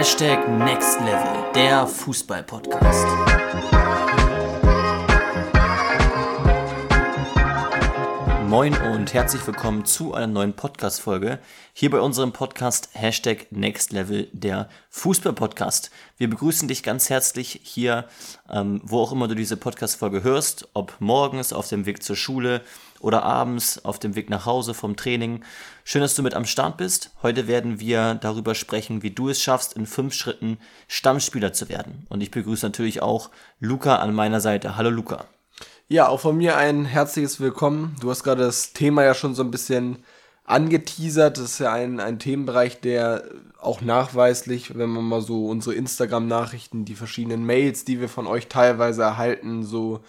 Hashtag Next Level, der Fußball-Podcast. Moin und herzlich willkommen zu einer neuen Podcast-Folge. Hier bei unserem Podcast Hashtag Next Level, der Fußball-Podcast. Wir begrüßen dich ganz herzlich hier, ähm, wo auch immer du diese Podcast-Folge hörst, ob morgens auf dem Weg zur Schule oder abends auf dem Weg nach Hause vom Training. Schön, dass du mit am Start bist. Heute werden wir darüber sprechen, wie du es schaffst, in fünf Schritten Stammspieler zu werden. Und ich begrüße natürlich auch Luca an meiner Seite. Hallo Luca. Ja, auch von mir ein herzliches Willkommen. Du hast gerade das Thema ja schon so ein bisschen angeteasert. Das ist ja ein, ein Themenbereich, der auch nachweislich, wenn man mal so unsere Instagram-Nachrichten, die verschiedenen Mails, die wir von euch teilweise erhalten, so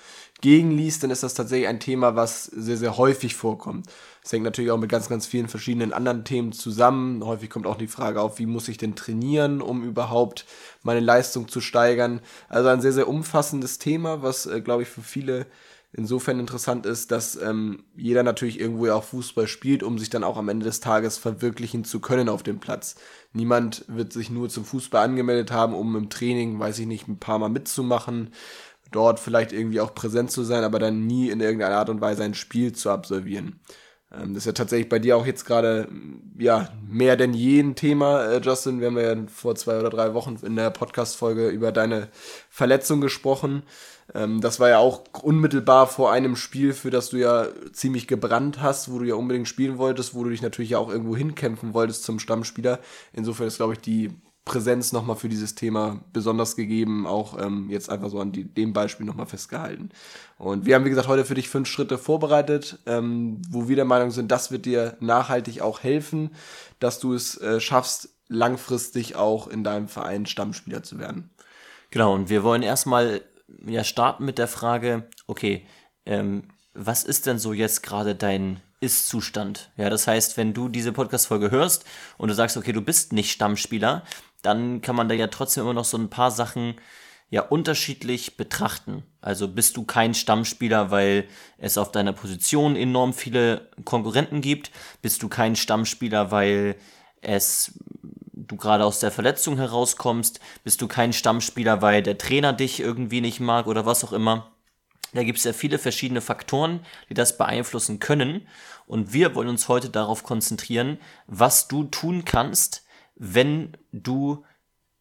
gegenliest, dann ist das tatsächlich ein Thema, was sehr, sehr häufig vorkommt. Das hängt natürlich auch mit ganz, ganz vielen verschiedenen anderen Themen zusammen. Häufig kommt auch die Frage auf, wie muss ich denn trainieren, um überhaupt meine Leistung zu steigern. Also ein sehr, sehr umfassendes Thema, was, äh, glaube ich, für viele insofern interessant ist, dass ähm, jeder natürlich irgendwo ja auch Fußball spielt, um sich dann auch am Ende des Tages verwirklichen zu können auf dem Platz. Niemand wird sich nur zum Fußball angemeldet haben, um im Training, weiß ich nicht, ein paar Mal mitzumachen, dort vielleicht irgendwie auch präsent zu sein, aber dann nie in irgendeiner Art und Weise ein Spiel zu absolvieren. Ähm, das ist ja tatsächlich bei dir auch jetzt gerade ja mehr denn je ein Thema, äh, Justin. Wir haben ja vor zwei oder drei Wochen in der Podcast-Folge über deine Verletzung gesprochen. Ähm, das war ja auch unmittelbar vor einem Spiel, für das du ja ziemlich gebrannt hast, wo du ja unbedingt spielen wolltest, wo du dich natürlich ja auch irgendwo hinkämpfen wolltest zum Stammspieler. Insofern ist, glaube ich, die Präsenz nochmal für dieses Thema besonders gegeben, auch ähm, jetzt einfach so an die, dem Beispiel nochmal festgehalten. Und wir haben, wie gesagt, heute für dich fünf Schritte vorbereitet, ähm, wo wir der Meinung sind, das wird dir nachhaltig auch helfen, dass du es äh, schaffst, langfristig auch in deinem Verein Stammspieler zu werden. Genau, und wir wollen erstmal ja starten mit der Frage, okay, ähm, was ist denn so jetzt gerade dein ist-Zustand. Ja, das heißt, wenn du diese Podcast-Folge hörst und du sagst, okay, du bist nicht Stammspieler, dann kann man da ja trotzdem immer noch so ein paar Sachen ja unterschiedlich betrachten. Also bist du kein Stammspieler, weil es auf deiner Position enorm viele Konkurrenten gibt? Bist du kein Stammspieler, weil es du gerade aus der Verletzung herauskommst? Bist du kein Stammspieler, weil der Trainer dich irgendwie nicht mag oder was auch immer? Da gibt es ja viele verschiedene Faktoren, die das beeinflussen können. Und wir wollen uns heute darauf konzentrieren, was du tun kannst, wenn du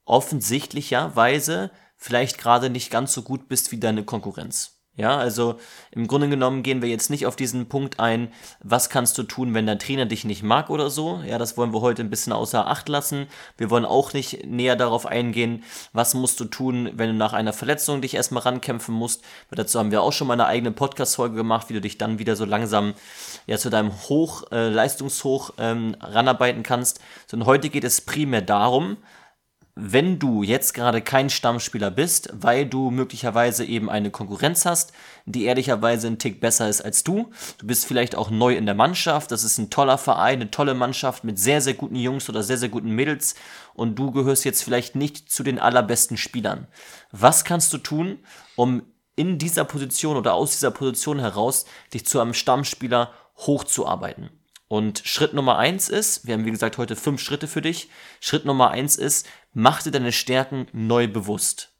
offensichtlicherweise vielleicht gerade nicht ganz so gut bist wie deine Konkurrenz. Ja, also im Grunde genommen gehen wir jetzt nicht auf diesen Punkt ein, was kannst du tun, wenn dein Trainer dich nicht mag oder so. Ja, das wollen wir heute ein bisschen außer Acht lassen. Wir wollen auch nicht näher darauf eingehen, was musst du tun, wenn du nach einer Verletzung dich erstmal rankämpfen musst. Weil dazu haben wir auch schon mal eine eigene Podcast-Folge gemacht, wie du dich dann wieder so langsam ja zu deinem Hoch, äh, Leistungshoch ähm, ranarbeiten kannst. Sondern heute geht es primär darum, wenn du jetzt gerade kein Stammspieler bist, weil du möglicherweise eben eine Konkurrenz hast, die ehrlicherweise ein Tick besser ist als du. Du bist vielleicht auch neu in der Mannschaft. Das ist ein toller Verein, eine tolle Mannschaft mit sehr, sehr guten Jungs oder sehr, sehr guten Mädels. Und du gehörst jetzt vielleicht nicht zu den allerbesten Spielern. Was kannst du tun, um in dieser Position oder aus dieser Position heraus dich zu einem Stammspieler hochzuarbeiten? Und Schritt Nummer eins ist, wir haben wie gesagt heute fünf Schritte für dich. Schritt Nummer eins ist, mach dir deine Stärken neu bewusst.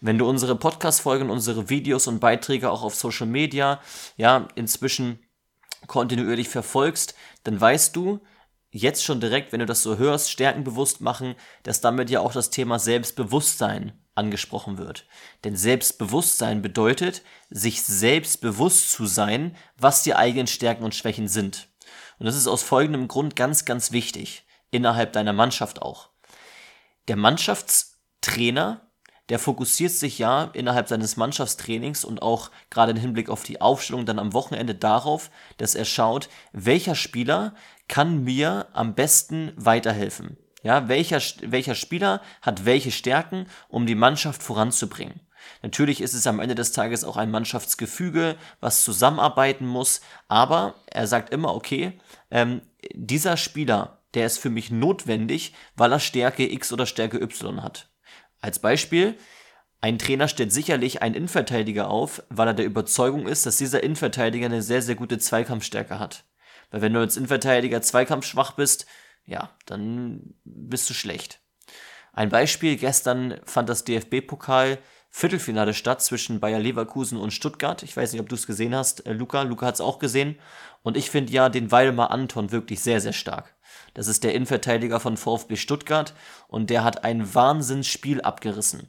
Wenn du unsere Podcast-Folgen, unsere Videos und Beiträge auch auf Social Media, ja, inzwischen kontinuierlich verfolgst, dann weißt du, jetzt schon direkt, wenn du das so hörst, Stärken bewusst machen, dass damit ja auch das Thema Selbstbewusstsein angesprochen wird. Denn Selbstbewusstsein bedeutet, sich selbst bewusst zu sein, was die eigenen Stärken und Schwächen sind. Und das ist aus folgendem Grund ganz, ganz wichtig. Innerhalb deiner Mannschaft auch. Der Mannschaftstrainer, der fokussiert sich ja innerhalb seines Mannschaftstrainings und auch gerade im Hinblick auf die Aufstellung dann am Wochenende darauf, dass er schaut, welcher Spieler kann mir am besten weiterhelfen. Ja, welcher, welcher Spieler hat welche Stärken, um die Mannschaft voranzubringen. Natürlich ist es am Ende des Tages auch ein Mannschaftsgefüge, was zusammenarbeiten muss, aber er sagt immer, okay, ähm, dieser Spieler, der ist für mich notwendig, weil er Stärke X oder Stärke Y hat. Als Beispiel, ein Trainer stellt sicherlich einen Innenverteidiger auf, weil er der Überzeugung ist, dass dieser Innenverteidiger eine sehr, sehr gute Zweikampfstärke hat. Weil wenn du als Innenverteidiger zweikampfschwach bist, ja, dann bist du schlecht. Ein Beispiel, gestern fand das DFB-Pokal Viertelfinale statt zwischen Bayer Leverkusen und Stuttgart. Ich weiß nicht, ob du es gesehen hast, äh, Luca. Luca hat es auch gesehen. Und ich finde ja den Waldemar Anton wirklich sehr, sehr stark. Das ist der Innenverteidiger von VfB Stuttgart und der hat ein Wahnsinnsspiel abgerissen.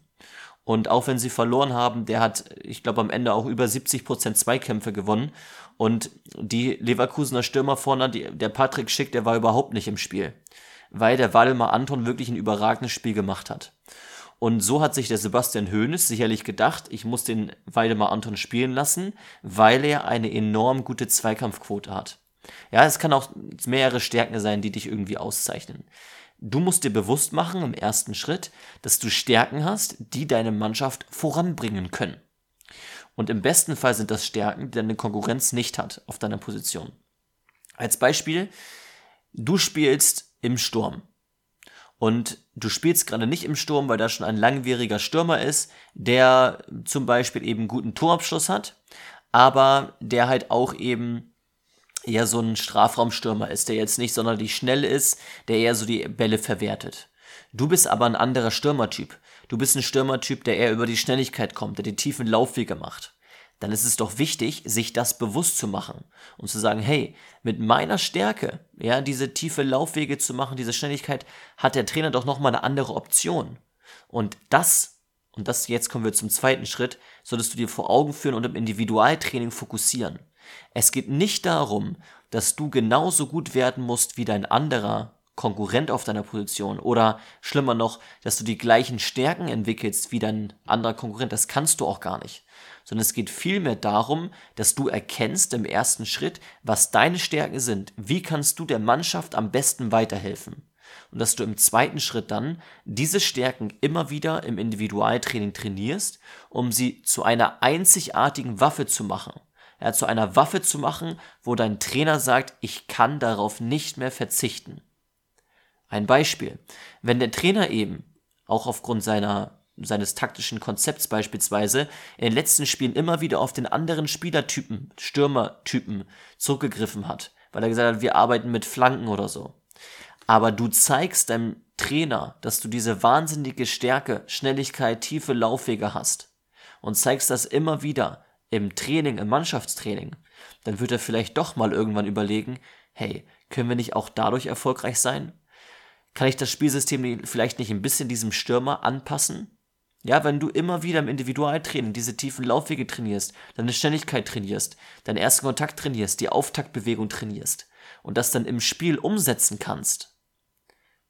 Und auch wenn sie verloren haben, der hat, ich glaube, am Ende auch über 70% Zweikämpfe gewonnen. Und die Leverkusener Stürmer vorne, die, der Patrick Schick, der war überhaupt nicht im Spiel. Weil der Waldemar Anton wirklich ein überragendes Spiel gemacht hat. Und so hat sich der Sebastian Hoeneß sicherlich gedacht, ich muss den Waldemar Anton spielen lassen, weil er eine enorm gute Zweikampfquote hat. Ja, es kann auch mehrere Stärken sein, die dich irgendwie auszeichnen. Du musst dir bewusst machen im ersten Schritt, dass du Stärken hast, die deine Mannschaft voranbringen können. Und im besten Fall sind das Stärken, die deine Konkurrenz nicht hat auf deiner Position. Als Beispiel, du spielst im Sturm. Und du spielst gerade nicht im Sturm, weil da schon ein langwieriger Stürmer ist, der zum Beispiel eben guten Torabschluss hat, aber der halt auch eben eher so ein Strafraumstürmer ist, der jetzt nicht sonderlich schnell ist, der eher so die Bälle verwertet. Du bist aber ein anderer Stürmertyp. Du bist ein Stürmertyp, der eher über die Schnelligkeit kommt, der die tiefen Laufwege macht. Dann ist es doch wichtig, sich das bewusst zu machen und zu sagen, hey, mit meiner Stärke, ja, diese tiefe Laufwege zu machen, diese Schnelligkeit, hat der Trainer doch nochmal eine andere Option. Und das, und das jetzt kommen wir zum zweiten Schritt, solltest du dir vor Augen führen und im Individualtraining fokussieren. Es geht nicht darum, dass du genauso gut werden musst wie dein anderer Konkurrent auf deiner Position oder schlimmer noch, dass du die gleichen Stärken entwickelst wie dein anderer Konkurrent. Das kannst du auch gar nicht. Sondern es geht vielmehr darum, dass du erkennst im ersten Schritt, was deine Stärken sind. Wie kannst du der Mannschaft am besten weiterhelfen? Und dass du im zweiten Schritt dann diese Stärken immer wieder im Individualtraining trainierst, um sie zu einer einzigartigen Waffe zu machen ja, zu einer Waffe zu machen, wo dein Trainer sagt, ich kann darauf nicht mehr verzichten. Ein Beispiel. Wenn der Trainer eben, auch aufgrund seiner, seines taktischen Konzepts beispielsweise, in den letzten Spielen immer wieder auf den anderen Spielertypen, Stürmertypen zurückgegriffen hat, weil er gesagt hat, wir arbeiten mit Flanken oder so. Aber du zeigst deinem Trainer, dass du diese wahnsinnige Stärke, Schnelligkeit, tiefe Laufwege hast und zeigst das immer wieder, im Training, im Mannschaftstraining, dann wird er vielleicht doch mal irgendwann überlegen, hey, können wir nicht auch dadurch erfolgreich sein? Kann ich das Spielsystem vielleicht nicht ein bisschen diesem Stürmer anpassen? Ja, wenn du immer wieder im Individualtraining diese tiefen Laufwege trainierst, deine Schnelligkeit trainierst, deinen ersten Kontakt trainierst, die Auftaktbewegung trainierst und das dann im Spiel umsetzen kannst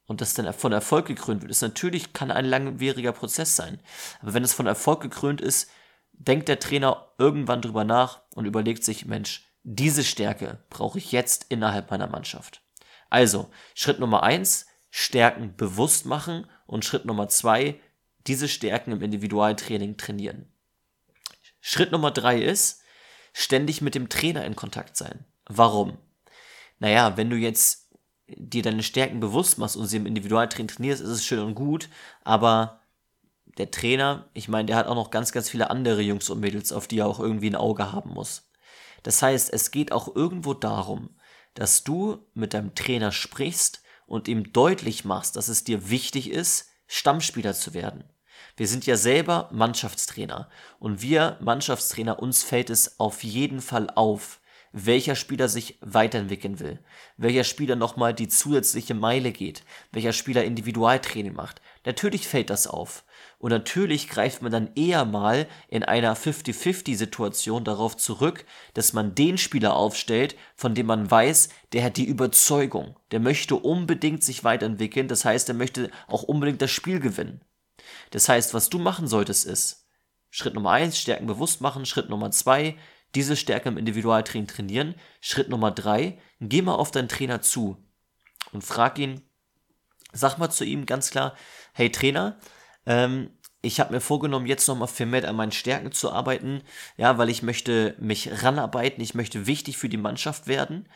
und das dann von Erfolg gekrönt wird, ist natürlich, kann ein langwieriger Prozess sein. Aber wenn es von Erfolg gekrönt ist, denkt der Trainer irgendwann drüber nach und überlegt sich, Mensch, diese Stärke brauche ich jetzt innerhalb meiner Mannschaft. Also, Schritt Nummer eins, Stärken bewusst machen und Schritt Nummer zwei, diese Stärken im Individualtraining trainieren. Schritt Nummer drei ist, ständig mit dem Trainer in Kontakt sein. Warum? Naja, wenn du jetzt dir deine Stärken bewusst machst und sie im Individualtraining trainierst, ist es schön und gut, aber der Trainer, ich meine, der hat auch noch ganz, ganz viele andere Jungs und Mädels, auf die er auch irgendwie ein Auge haben muss. Das heißt, es geht auch irgendwo darum, dass du mit deinem Trainer sprichst und ihm deutlich machst, dass es dir wichtig ist, Stammspieler zu werden. Wir sind ja selber Mannschaftstrainer und wir Mannschaftstrainer, uns fällt es auf jeden Fall auf, welcher Spieler sich weiterentwickeln will, welcher Spieler nochmal die zusätzliche Meile geht, welcher Spieler Individualtraining macht. Natürlich fällt das auf. Und natürlich greift man dann eher mal in einer 50-50-Situation darauf zurück, dass man den Spieler aufstellt, von dem man weiß, der hat die Überzeugung, der möchte unbedingt sich weiterentwickeln, das heißt, er möchte auch unbedingt das Spiel gewinnen. Das heißt, was du machen solltest ist, Schritt Nummer eins Stärken bewusst machen, Schritt Nummer zwei diese Stärke im Individualtraining trainieren. Schritt Nummer drei, geh mal auf deinen Trainer zu und frag ihn, sag mal zu ihm ganz klar, hey Trainer, ähm, ich habe mir vorgenommen, jetzt nochmal vermehrt an meinen Stärken zu arbeiten, ja, weil ich möchte mich ranarbeiten, ich möchte wichtig für die Mannschaft werden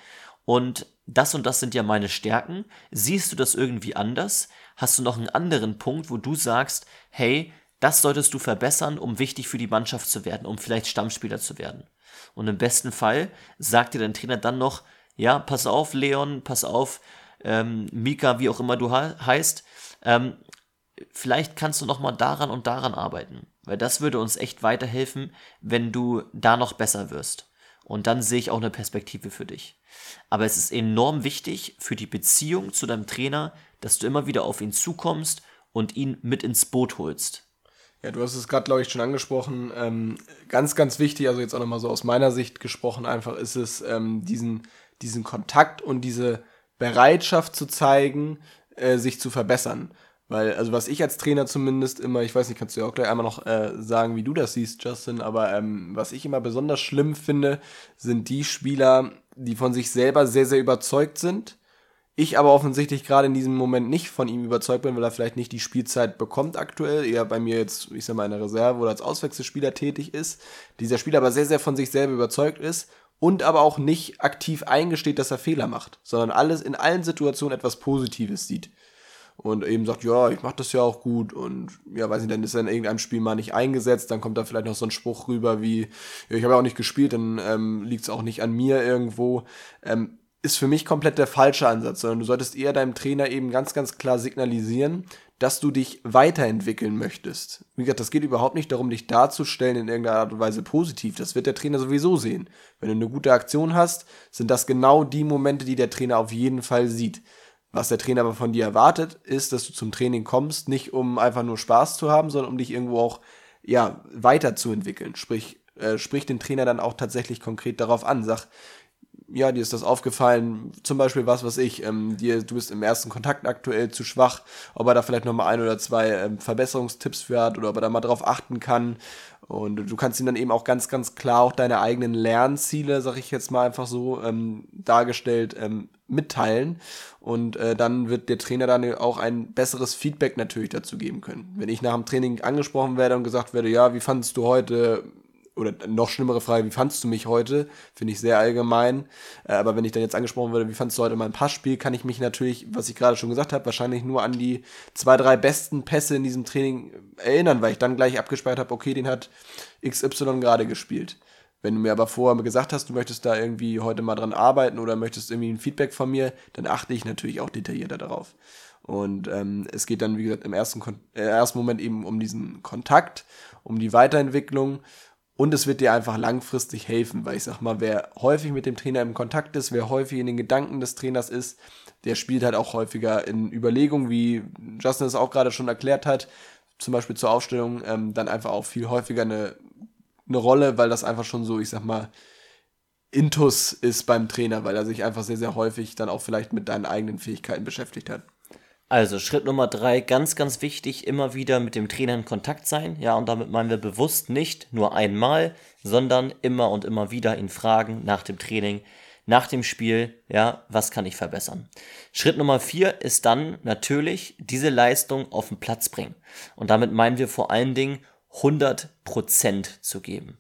und das und das sind ja meine Stärken. Siehst du das irgendwie anders? Hast du noch einen anderen Punkt, wo du sagst, hey, das solltest du verbessern, um wichtig für die Mannschaft zu werden, um vielleicht Stammspieler zu werden? Und im besten Fall sagt dir dein Trainer dann noch, ja, pass auf, Leon, pass auf, ähm, Mika, wie auch immer du he heißt, ähm, vielleicht kannst du noch mal daran und daran arbeiten, weil das würde uns echt weiterhelfen, wenn du da noch besser wirst. Und dann sehe ich auch eine Perspektive für dich. Aber es ist enorm wichtig für die Beziehung zu deinem Trainer, dass du immer wieder auf ihn zukommst und ihn mit ins Boot holst. Ja, du hast es gerade, glaube ich, schon angesprochen. Ähm, ganz, ganz wichtig, also jetzt auch nochmal so aus meiner Sicht gesprochen, einfach ist es, ähm, diesen, diesen Kontakt und diese Bereitschaft zu zeigen, äh, sich zu verbessern. Weil, also was ich als Trainer zumindest immer, ich weiß nicht, kannst du ja auch gleich einmal noch äh, sagen, wie du das siehst, Justin, aber ähm, was ich immer besonders schlimm finde, sind die Spieler, die von sich selber sehr, sehr überzeugt sind ich aber offensichtlich gerade in diesem Moment nicht von ihm überzeugt bin, weil er vielleicht nicht die Spielzeit bekommt aktuell, eher bei mir jetzt, ich sag mal, in der Reserve oder als Auswechselspieler tätig ist. Dieser Spieler aber sehr, sehr von sich selber überzeugt ist und aber auch nicht aktiv eingesteht, dass er Fehler macht, sondern alles in allen Situationen etwas Positives sieht. Und eben sagt, ja, ich mach das ja auch gut und ja, weiß nicht, dann ist er in irgendeinem Spiel mal nicht eingesetzt, dann kommt da vielleicht noch so ein Spruch rüber wie, ja, ich habe ja auch nicht gespielt, dann ähm, liegt es auch nicht an mir irgendwo. Ähm, ist für mich komplett der falsche Ansatz, sondern du solltest eher deinem Trainer eben ganz, ganz klar signalisieren, dass du dich weiterentwickeln möchtest. Wie gesagt, das geht überhaupt nicht darum, dich darzustellen in irgendeiner Art und Weise positiv. Das wird der Trainer sowieso sehen. Wenn du eine gute Aktion hast, sind das genau die Momente, die der Trainer auf jeden Fall sieht. Was der Trainer aber von dir erwartet, ist, dass du zum Training kommst, nicht um einfach nur Spaß zu haben, sondern um dich irgendwo auch ja, weiterzuentwickeln. Sprich, äh, sprich den Trainer dann auch tatsächlich konkret darauf an. Sag, ja, dir ist das aufgefallen, zum Beispiel was, was ich, ähm, dir, du bist im ersten Kontakt aktuell zu schwach, ob er da vielleicht nochmal ein oder zwei ähm, Verbesserungstipps für hat oder ob er da mal drauf achten kann. Und du kannst ihm dann eben auch ganz, ganz klar auch deine eigenen Lernziele, sag ich jetzt mal einfach so, ähm, dargestellt, ähm, mitteilen. Und äh, dann wird der Trainer dann auch ein besseres Feedback natürlich dazu geben können. Wenn ich nach dem Training angesprochen werde und gesagt werde, ja, wie fandest du heute oder noch schlimmere Frage, wie fandst du mich heute? Finde ich sehr allgemein. Äh, aber wenn ich dann jetzt angesprochen würde, wie fandst du heute mein Passspiel, kann ich mich natürlich, was ich gerade schon gesagt habe, wahrscheinlich nur an die zwei, drei besten Pässe in diesem Training erinnern, weil ich dann gleich abgespeichert habe, okay, den hat XY gerade gespielt. Wenn du mir aber vorher gesagt hast, du möchtest da irgendwie heute mal dran arbeiten oder möchtest irgendwie ein Feedback von mir, dann achte ich natürlich auch detaillierter darauf. Und ähm, es geht dann, wie gesagt, im ersten, äh, ersten Moment eben um diesen Kontakt, um die Weiterentwicklung und es wird dir einfach langfristig helfen, weil ich sag mal, wer häufig mit dem Trainer im Kontakt ist, wer häufig in den Gedanken des Trainers ist, der spielt halt auch häufiger in Überlegungen, wie Justin es auch gerade schon erklärt hat, zum Beispiel zur Aufstellung, ähm, dann einfach auch viel häufiger eine, eine Rolle, weil das einfach schon so, ich sag mal, Intus ist beim Trainer, weil er sich einfach sehr, sehr häufig dann auch vielleicht mit deinen eigenen Fähigkeiten beschäftigt hat. Also Schritt Nummer drei, ganz, ganz wichtig, immer wieder mit dem Trainer in Kontakt sein. Ja, und damit meinen wir bewusst nicht nur einmal, sondern immer und immer wieder ihn fragen nach dem Training, nach dem Spiel, ja, was kann ich verbessern? Schritt Nummer vier ist dann natürlich diese Leistung auf den Platz bringen. Und damit meinen wir vor allen Dingen 100% zu geben.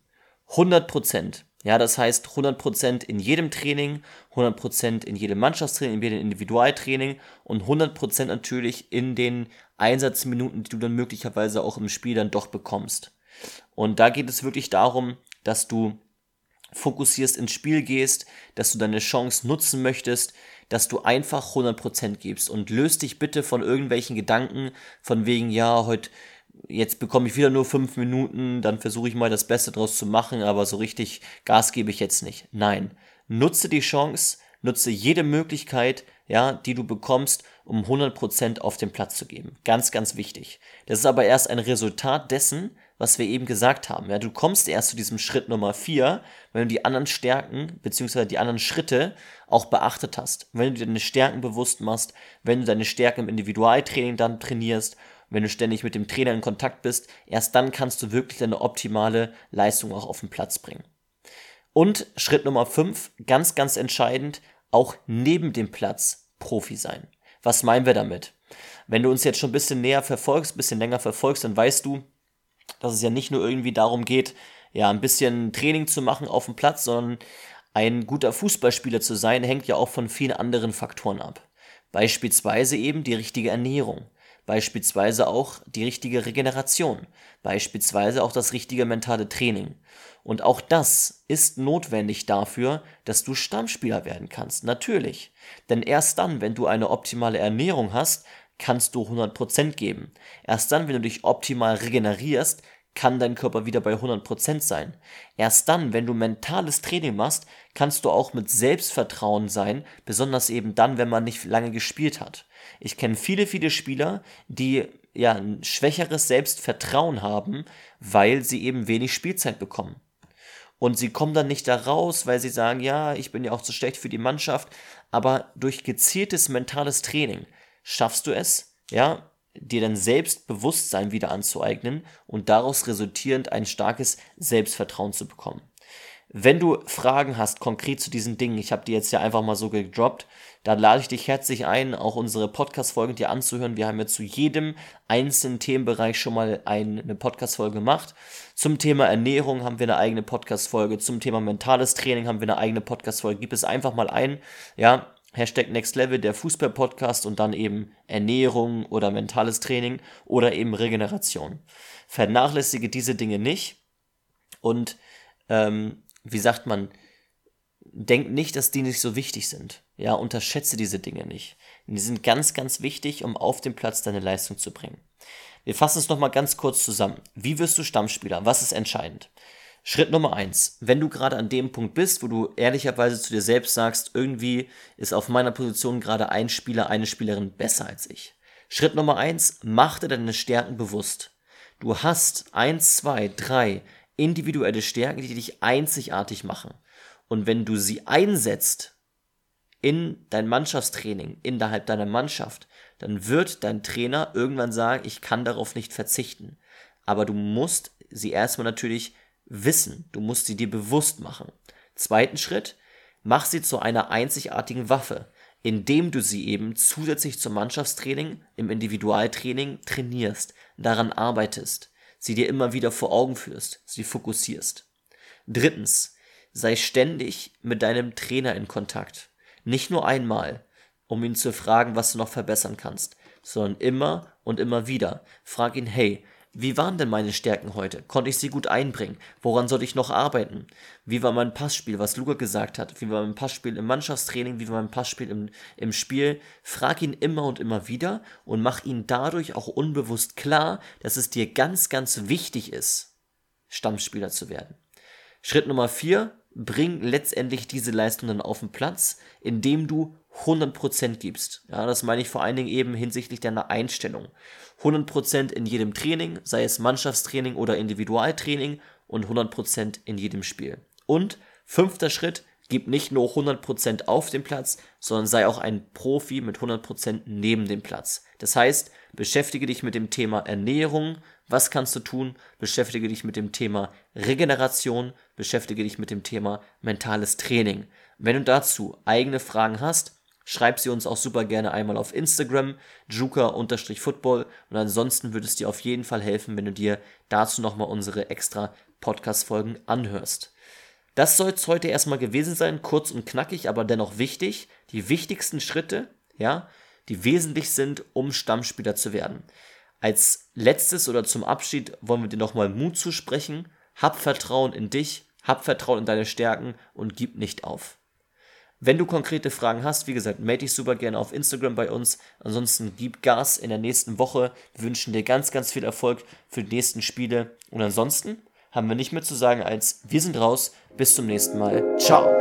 100%. Ja, das heißt 100% in jedem Training, 100% in jedem Mannschaftstraining, in jedem Individualtraining und 100% natürlich in den Einsatzminuten, die du dann möglicherweise auch im Spiel dann doch bekommst. Und da geht es wirklich darum, dass du fokussierst ins Spiel gehst, dass du deine Chance nutzen möchtest, dass du einfach 100% gibst und löst dich bitte von irgendwelchen Gedanken von wegen, ja, heute jetzt bekomme ich wieder nur fünf Minuten, dann versuche ich mal das Beste draus zu machen, aber so richtig Gas gebe ich jetzt nicht. Nein, nutze die Chance, nutze jede Möglichkeit, ja, die du bekommst, um 100% auf den Platz zu geben. Ganz, ganz wichtig. Das ist aber erst ein Resultat dessen, was wir eben gesagt haben. Ja, du kommst erst zu diesem Schritt Nummer vier, wenn du die anderen Stärken beziehungsweise die anderen Schritte auch beachtet hast. Wenn du deine Stärken bewusst machst, wenn du deine Stärken im Individualtraining dann trainierst wenn du ständig mit dem Trainer in Kontakt bist, erst dann kannst du wirklich deine optimale Leistung auch auf den Platz bringen. Und Schritt Nummer 5, ganz, ganz entscheidend, auch neben dem Platz Profi sein. Was meinen wir damit? Wenn du uns jetzt schon ein bisschen näher verfolgst, ein bisschen länger verfolgst, dann weißt du, dass es ja nicht nur irgendwie darum geht, ja, ein bisschen Training zu machen auf dem Platz, sondern ein guter Fußballspieler zu sein, hängt ja auch von vielen anderen Faktoren ab. Beispielsweise eben die richtige Ernährung, beispielsweise auch die richtige Regeneration, beispielsweise auch das richtige mentale Training. Und auch das ist notwendig dafür, dass du Stammspieler werden kannst, natürlich. Denn erst dann, wenn du eine optimale Ernährung hast, kannst du 100% geben. Erst dann, wenn du dich optimal regenerierst, kann dein Körper wieder bei 100% sein. Erst dann, wenn du mentales Training machst, kannst du auch mit Selbstvertrauen sein, besonders eben dann, wenn man nicht lange gespielt hat. Ich kenne viele, viele Spieler, die ja ein schwächeres Selbstvertrauen haben, weil sie eben wenig Spielzeit bekommen. Und sie kommen dann nicht da raus, weil sie sagen, ja, ich bin ja auch zu schlecht für die Mannschaft, aber durch gezieltes mentales Training schaffst du es, ja, dir dein Selbstbewusstsein wieder anzueignen und daraus resultierend ein starkes Selbstvertrauen zu bekommen. Wenn du Fragen hast konkret zu diesen Dingen, ich habe die jetzt ja einfach mal so gedroppt, dann lade ich dich herzlich ein, auch unsere Podcast-Folgen dir anzuhören. Wir haben ja zu jedem einzelnen Themenbereich schon mal eine Podcast-Folge gemacht. Zum Thema Ernährung haben wir eine eigene Podcast-Folge. Zum Thema mentales Training haben wir eine eigene Podcast-Folge. Gib es einfach mal ein. Ja, Hashtag Next Level, der Fußball-Podcast und dann eben Ernährung oder mentales Training oder eben Regeneration. Vernachlässige diese Dinge nicht und ähm, wie sagt man, denk nicht, dass die nicht so wichtig sind. Ja, unterschätze diese Dinge nicht. Die sind ganz, ganz wichtig, um auf dem Platz deine Leistung zu bringen. Wir fassen es nochmal ganz kurz zusammen. Wie wirst du Stammspieler? Was ist entscheidend? Schritt Nummer eins, wenn du gerade an dem Punkt bist, wo du ehrlicherweise zu dir selbst sagst, irgendwie ist auf meiner Position gerade ein Spieler, eine Spielerin besser als ich. Schritt Nummer eins, mach dir deine Stärken bewusst. Du hast eins, zwei, drei individuelle Stärken, die dich einzigartig machen. Und wenn du sie einsetzt in dein Mannschaftstraining, innerhalb deiner Mannschaft, dann wird dein Trainer irgendwann sagen, ich kann darauf nicht verzichten. Aber du musst sie erstmal natürlich wissen. Du musst sie dir bewusst machen. Zweiten Schritt, mach sie zu einer einzigartigen Waffe, indem du sie eben zusätzlich zum Mannschaftstraining, im Individualtraining trainierst, daran arbeitest, sie dir immer wieder vor Augen führst, sie fokussierst. Drittens, sei ständig mit deinem Trainer in Kontakt. Nicht nur einmal, um ihn zu fragen, was du noch verbessern kannst, sondern immer und immer wieder. Frag ihn, hey, wie waren denn meine Stärken heute? Konnte ich sie gut einbringen? Woran sollte ich noch arbeiten? Wie war mein Passspiel, was Luca gesagt hat? Wie war mein Passspiel im Mannschaftstraining? Wie war mein Passspiel im, im Spiel? Frag ihn immer und immer wieder und mach ihn dadurch auch unbewusst klar, dass es dir ganz, ganz wichtig ist, Stammspieler zu werden. Schritt Nummer vier, bring letztendlich diese Leistung dann auf den Platz, indem du 100% gibst. Ja, das meine ich vor allen Dingen eben hinsichtlich deiner Einstellung. 100% in jedem Training, sei es Mannschaftstraining oder Individualtraining und 100% in jedem Spiel. Und fünfter Schritt, gib nicht nur 100% auf dem Platz, sondern sei auch ein Profi mit 100% neben dem Platz. Das heißt, beschäftige dich mit dem Thema Ernährung, was kannst du tun, beschäftige dich mit dem Thema Regeneration, beschäftige dich mit dem Thema mentales Training. Wenn du dazu eigene Fragen hast, Schreib sie uns auch super gerne einmal auf Instagram, juka-football und ansonsten würde es dir auf jeden Fall helfen, wenn du dir dazu nochmal unsere extra Podcast-Folgen anhörst. Das soll es heute erstmal gewesen sein, kurz und knackig, aber dennoch wichtig. Die wichtigsten Schritte, ja, die wesentlich sind, um Stammspieler zu werden. Als letztes oder zum Abschied wollen wir dir nochmal Mut zusprechen. Hab Vertrauen in dich, hab Vertrauen in deine Stärken und gib nicht auf. Wenn du konkrete Fragen hast, wie gesagt, melde dich super gerne auf Instagram bei uns. Ansonsten gib Gas in der nächsten Woche. Wir wünschen dir ganz, ganz viel Erfolg für die nächsten Spiele. Und ansonsten haben wir nicht mehr zu sagen als wir sind raus. Bis zum nächsten Mal. Ciao.